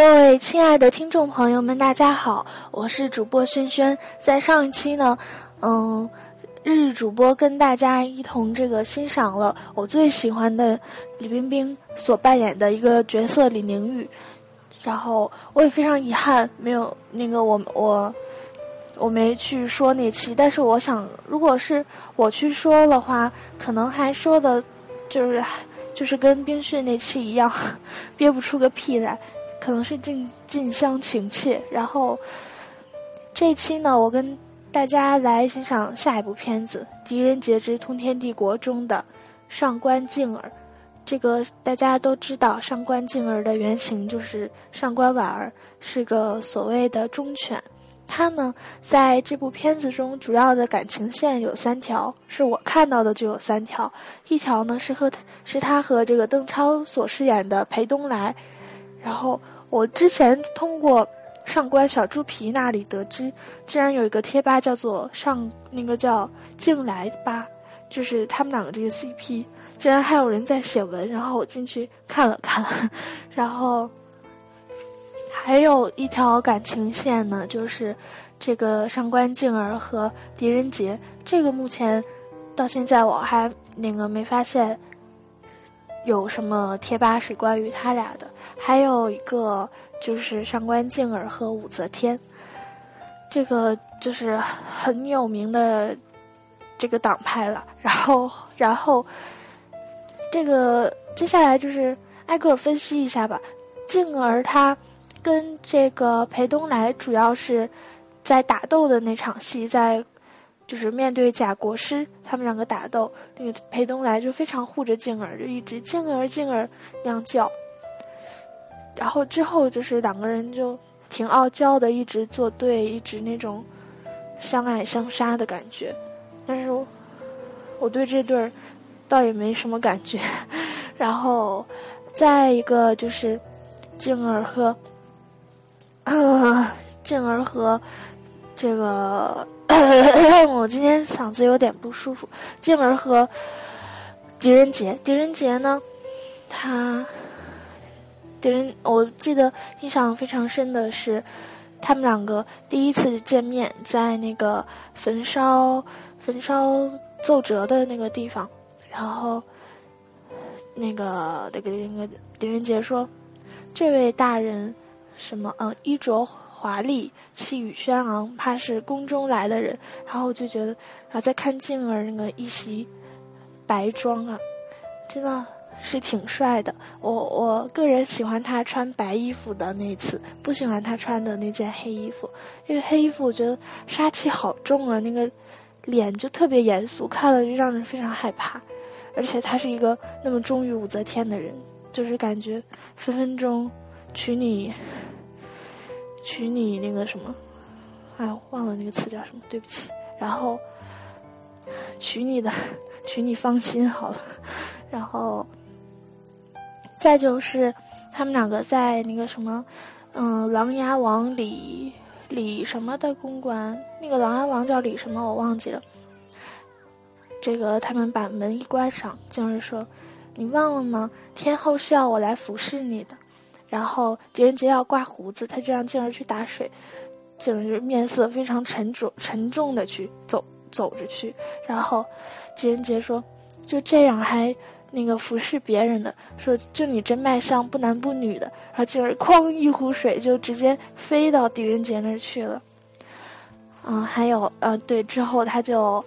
各位亲爱的听众朋友们，大家好，我是主播轩轩。在上一期呢，嗯，日主播跟大家一同这个欣赏了我最喜欢的李冰冰所扮演的一个角色李宁玉，然后我也非常遗憾没有那个我我我没去说那期，但是我想，如果是我去说的话，可能还说的，就是就是跟冰训那期一样，憋不出个屁来。可能是近近乡情怯，然后这一期呢，我跟大家来欣赏下一部片子《狄仁杰之通天帝国》中的上官静儿。这个大家都知道，上官静儿的原型就是上官婉儿，是个所谓的忠犬。他呢，在这部片子中主要的感情线有三条，是我看到的就有三条。一条呢是和是他和这个邓超所饰演的裴东来。然后我之前通过上官小猪皮那里得知，竟然有一个贴吧叫做上那个叫静来吧，就是他们两个这个 CP，竟然还有人在写文，然后我进去看了看，然后还有一条感情线呢，就是这个上官静儿和狄仁杰，这个目前到现在我还那个没发现有什么贴吧是关于他俩的。还有一个就是上官静儿和武则天，这个就是很有名的这个党派了。然后，然后这个接下来就是挨个分析一下吧。静儿她跟这个裴东来主要是在打斗的那场戏，在就是面对假国师，他们两个打斗，那个裴东来就非常护着静儿，就一直静儿静儿那样叫。然后之后就是两个人就挺傲娇的，一直作对，一直那种相爱相杀的感觉。但是我对这对儿倒也没什么感觉。然后再一个就是静儿和静儿和这个 我今天嗓子有点不舒服。静儿和狄仁杰，狄仁杰呢，他。狄仁，我记得印象非常深的是，他们两个第一次见面在那个焚烧焚烧奏折的那个地方，然后那个那个那个狄仁杰说：“这位大人，什么嗯，衣着华丽，气宇轩昂，怕是宫中来的人。”然后我就觉得，然后再看静儿那个一袭白装啊，真的。是挺帅的，我我个人喜欢他穿白衣服的那次，不喜欢他穿的那件黑衣服，因为黑衣服我觉得杀气好重啊，那个脸就特别严肃，看了就让人非常害怕，而且他是一个那么忠于武则天的人，就是感觉分分钟娶你，娶你那个什么，哎，忘了那个词叫什么，对不起，然后娶你的，娶你放心好了，然后。再就是，他们两个在那个什么，嗯，琅琊王李李什么的公馆，那个琅琊王叫李什么，我忘记了。这个他们把门一关上，静儿说：“你忘了吗？天后是要我来服侍你的。”然后狄仁杰要刮胡子，他就让静儿去打水，静儿面色非常沉重沉重的去走走着去。然后狄仁杰说：“就这样还。”那个服侍别人的说：“就你这卖相不男不女的。”然后进而哐一壶水就直接飞到狄仁杰那儿去了。嗯，还有呃，对，之后他就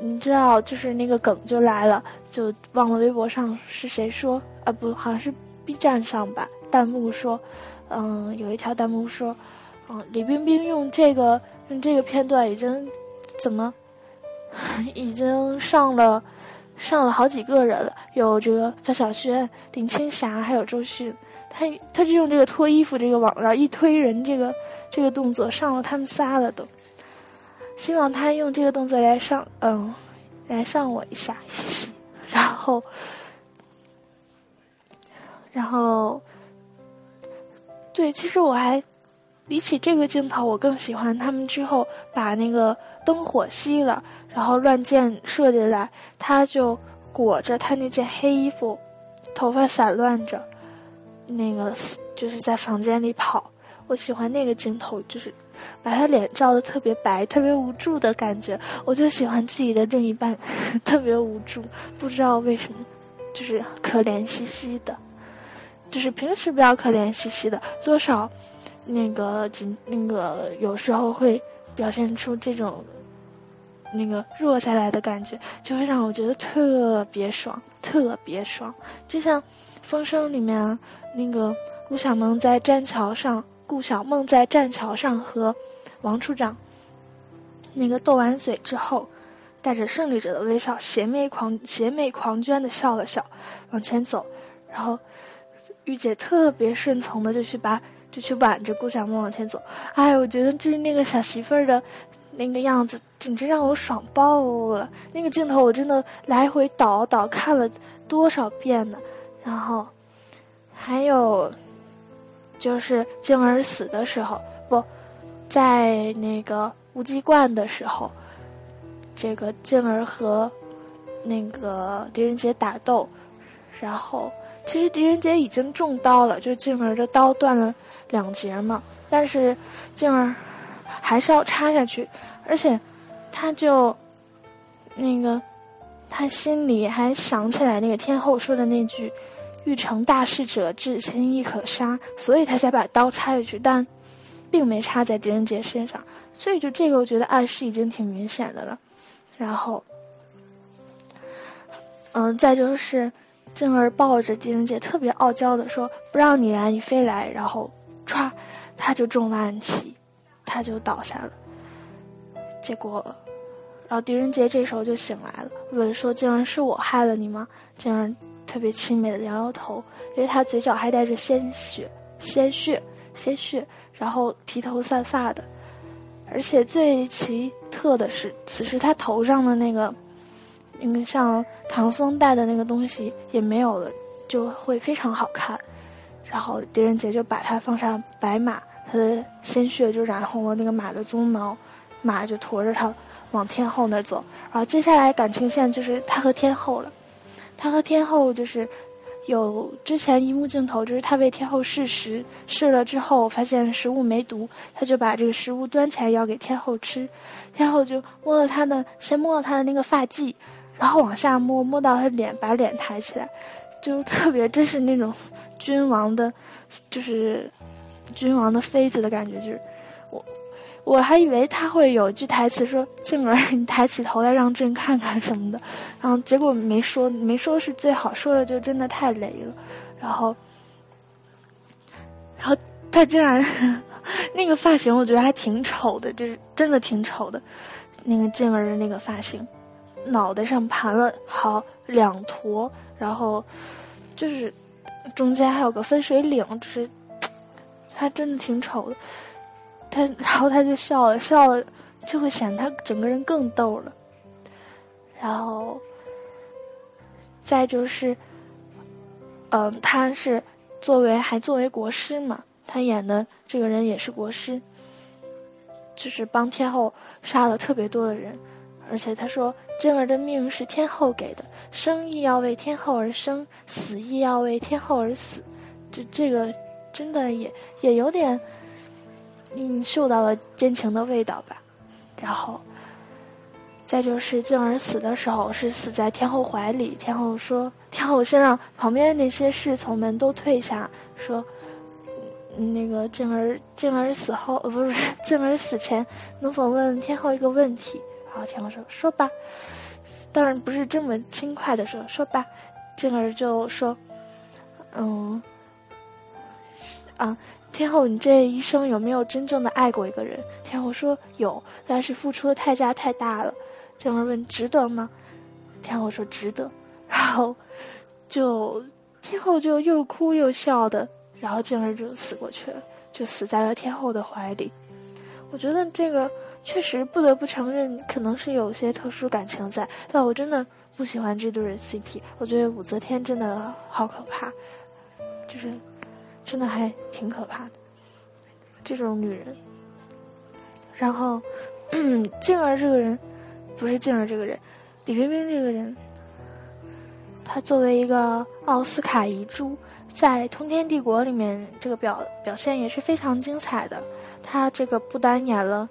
你知道，就是那个梗就来了，就忘了微博上是谁说啊？不，好像是 B 站上吧？弹幕说，嗯，有一条弹幕说，嗯，李冰冰用这个用这个片段已经怎么 已经上了。上了好几个人了，有这个范晓萱、林青霞，还有周迅。他他就用这个脱衣服这个网，然后一推人这个这个动作上了他们仨了都。希望他用这个动作来上，嗯，来上我一下，然后，然后，对，其实我还比起这个镜头，我更喜欢他们之后把那个灯火熄了。然后乱箭射进来，他就裹着他那件黑衣服，头发散乱着，那个就是在房间里跑。我喜欢那个镜头，就是把他脸照的特别白、特别无助的感觉。我就喜欢自己的另一半 特别无助，不知道为什么，就是可怜兮兮的。就是平时不要可怜兮兮的，多少那个紧那个有时候会表现出这种那个弱下来的感觉，就会让我觉得特别爽，特别爽。就像《风声》里面那个顾小萌在栈桥上。顾小梦在栈桥上和王处长那个斗完嘴之后，带着胜利者的微笑，邪魅狂邪魅狂狷的笑了笑，往前走。然后玉姐特别顺从的就去把就去挽着顾小梦往前走。哎，我觉得就是那个小媳妇儿的那个样子，简直让我爽爆了。那个镜头我真的来回倒倒看了多少遍呢。然后还有。就是静儿死的时候，不在那个无极观的时候，这个静儿和那个狄仁杰打斗，然后其实狄仁杰已经中刀了，就静儿的刀断了两截嘛，但是静儿还是要插下去，而且他就那个他心里还想起来那个天后说的那句。欲成大事者，至亲亦可杀，所以他才把刀插下去，但并没插在狄仁杰身上，所以就这个，我觉得暗示已经挺明显的了。然后，嗯，再就是静儿抱着狄仁杰，特别傲娇的说：“不让你来，你非来。”然后，歘，他就中了暗器，他就倒下了。结果，然后狄仁杰这时候就醒来了，问说：“静儿，是我害了你吗？”静儿。特别凄美的摇摇头，因为他嘴角还带着鲜血、鲜血、鲜血，然后披头散发的，而且最奇特的是，此时他头上的那个，那个像唐僧戴的那个东西也没有了，就会非常好看。然后狄仁杰就把他放上白马，他的鲜血就染红了那个马的鬃毛，马就驮着他往天后那儿走。然后接下来感情线就是他和天后了。他和天后就是有之前一幕镜头，就是他为天后试食，试了之后发现食物没毒，他就把这个食物端起来要给天后吃，天后就摸了他的，先摸了他的那个发髻，然后往下摸，摸到他脸，把脸抬起来，就特别真是那种君王的，就是君王的妃子的感觉，就是。我我还以为他会有一句台词说：“静儿，你抬起头来，让朕看看什么的。”然后结果没说，没说是最好，说了就真的太雷了。然后，然后他竟然那个发型，我觉得还挺丑的，就是真的挺丑的。那个静儿的那个发型，脑袋上盘了好两坨，然后就是中间还有个分水岭，就是他真的挺丑的。他，然后他就笑了，笑了，就会显得他整个人更逗了。然后，再就是，嗯，他是作为还作为国师嘛，他演的这个人也是国师，就是帮天后杀了特别多的人，而且他说静儿的命是天后给的，生亦要为天后而生，死亦要为天后而死，这这个真的也也有点。嗯，嗅到了奸情的味道吧，然后，再就是静儿死的时候是死在天后怀里。天后说：“天后先让旁边那些侍从们都退下，说，那个静儿静儿死后，呃，不是 静儿死前，能否问天后一个问题？”然后天后说：“说吧。”当然不是这么轻快的说，说吧。静儿就说：“嗯，啊。”天后，你这一生有没有真正的爱过一个人？天后说有，但是付出的代价太大了。静儿问值得吗？天后说值得。然后，就天后就又哭又笑的，然后静儿就死过去了，就死在了天后的怀里。我觉得这个确实不得不承认，可能是有些特殊感情在。但我真的不喜欢这对 CP，我觉得武则天真的好可怕，就是。真的还挺可怕的，这种女人。然后，静儿这个人，不是静儿这个人，李冰冰这个人，她作为一个奥斯卡遗珠，在《通天帝国》里面这个表表现也是非常精彩的。她这个不单演了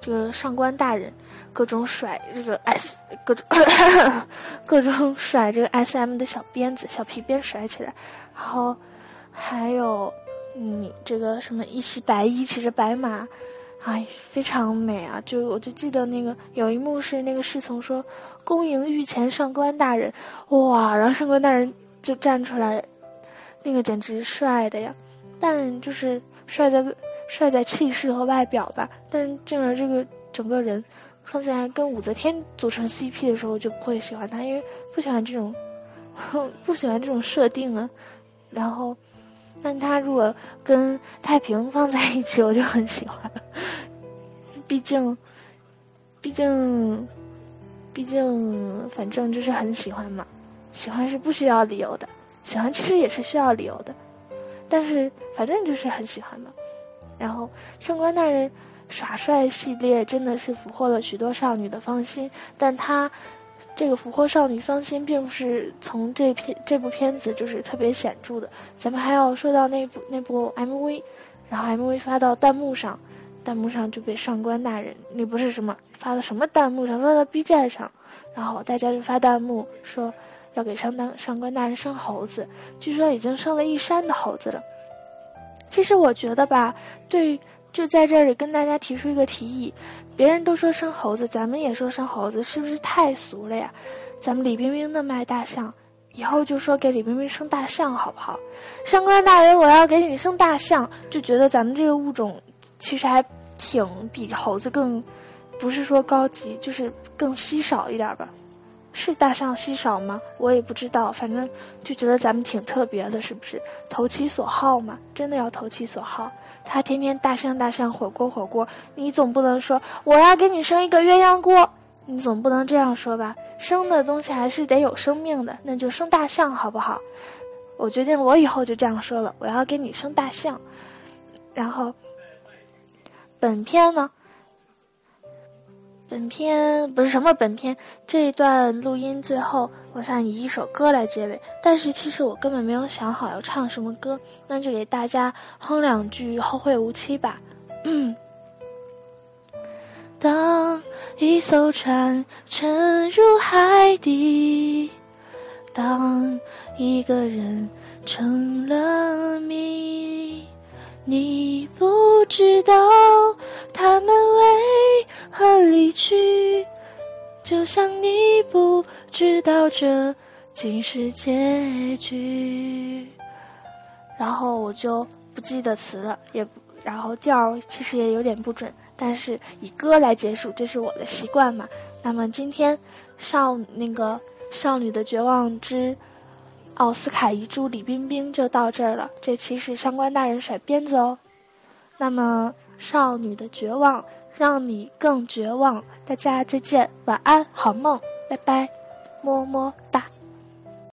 这个上官大人，各种甩这个 S，各种 各种甩这个 SM 的小鞭子、小皮鞭甩起来，然后还有你这个什么一袭白衣骑着白马。哎，非常美啊！就我就记得那个有一幕是那个侍从说“恭迎御前上官大人”，哇！然后上官大人就站出来，那个简直帅的呀！但就是帅在帅在气势和外表吧，但进了这个整个人放在跟武则天组成 CP 的时候就不会喜欢他，因为不喜欢这种 不喜欢这种设定啊。然后。但他如果跟太平放在一起，我就很喜欢。毕竟，毕竟，毕竟，反正就是很喜欢嘛。喜欢是不需要理由的，喜欢其实也是需要理由的。但是反正就是很喜欢嘛。然后上官大人耍帅系列真的是俘获了许多少女的芳心，但他。这个俘获少女芳心，并不是从这片这部片子就是特别显著的。咱们还要说到那部那部 MV，然后 MV 发到弹幕上，弹幕上就被上官大人，那不是什么发到什么弹幕上，发到 B 站上，然后大家就发弹幕说要给上当上官大人生猴子，据说已经生了一山的猴子了。其实我觉得吧，对，就在这里跟大家提出一个提议。别人都说生猴子，咱们也说生猴子，是不是太俗了呀？咱们李冰冰的卖大象，以后就说给李冰冰生大象好不好？上官大人，我要给你生大象，就觉得咱们这个物种其实还挺比猴子更，不是说高级，就是更稀少一点吧。是大象稀少吗？我也不知道，反正就觉得咱们挺特别的，是不是？投其所好嘛，真的要投其所好。他天天大象大象火锅火锅，你总不能说我要给你生一个鸳鸯锅，你总不能这样说吧？生的东西还是得有生命的，那就生大象好不好？我决定我以后就这样说了，我要给你生大象。然后，本片呢？本片不是什么本片，这一段录音最后，我想以一首歌来结尾。但是其实我根本没有想好要唱什么歌，那就给大家哼两句《后会无期》吧。当一艘船沉入海底，当一个人成了谜。你不知道他们为何离去，就像你不知道这竟是结局。然后我就不记得词了，也然后调其实也有点不准，但是以歌来结束，这是我的习惯嘛。那么今天少那个少女的绝望之。奥斯卡遗珠李冰冰就到这儿了，这期是上官大人甩鞭子哦。那么少女的绝望让你更绝望，大家再见，晚安，好梦，拜拜，么么哒。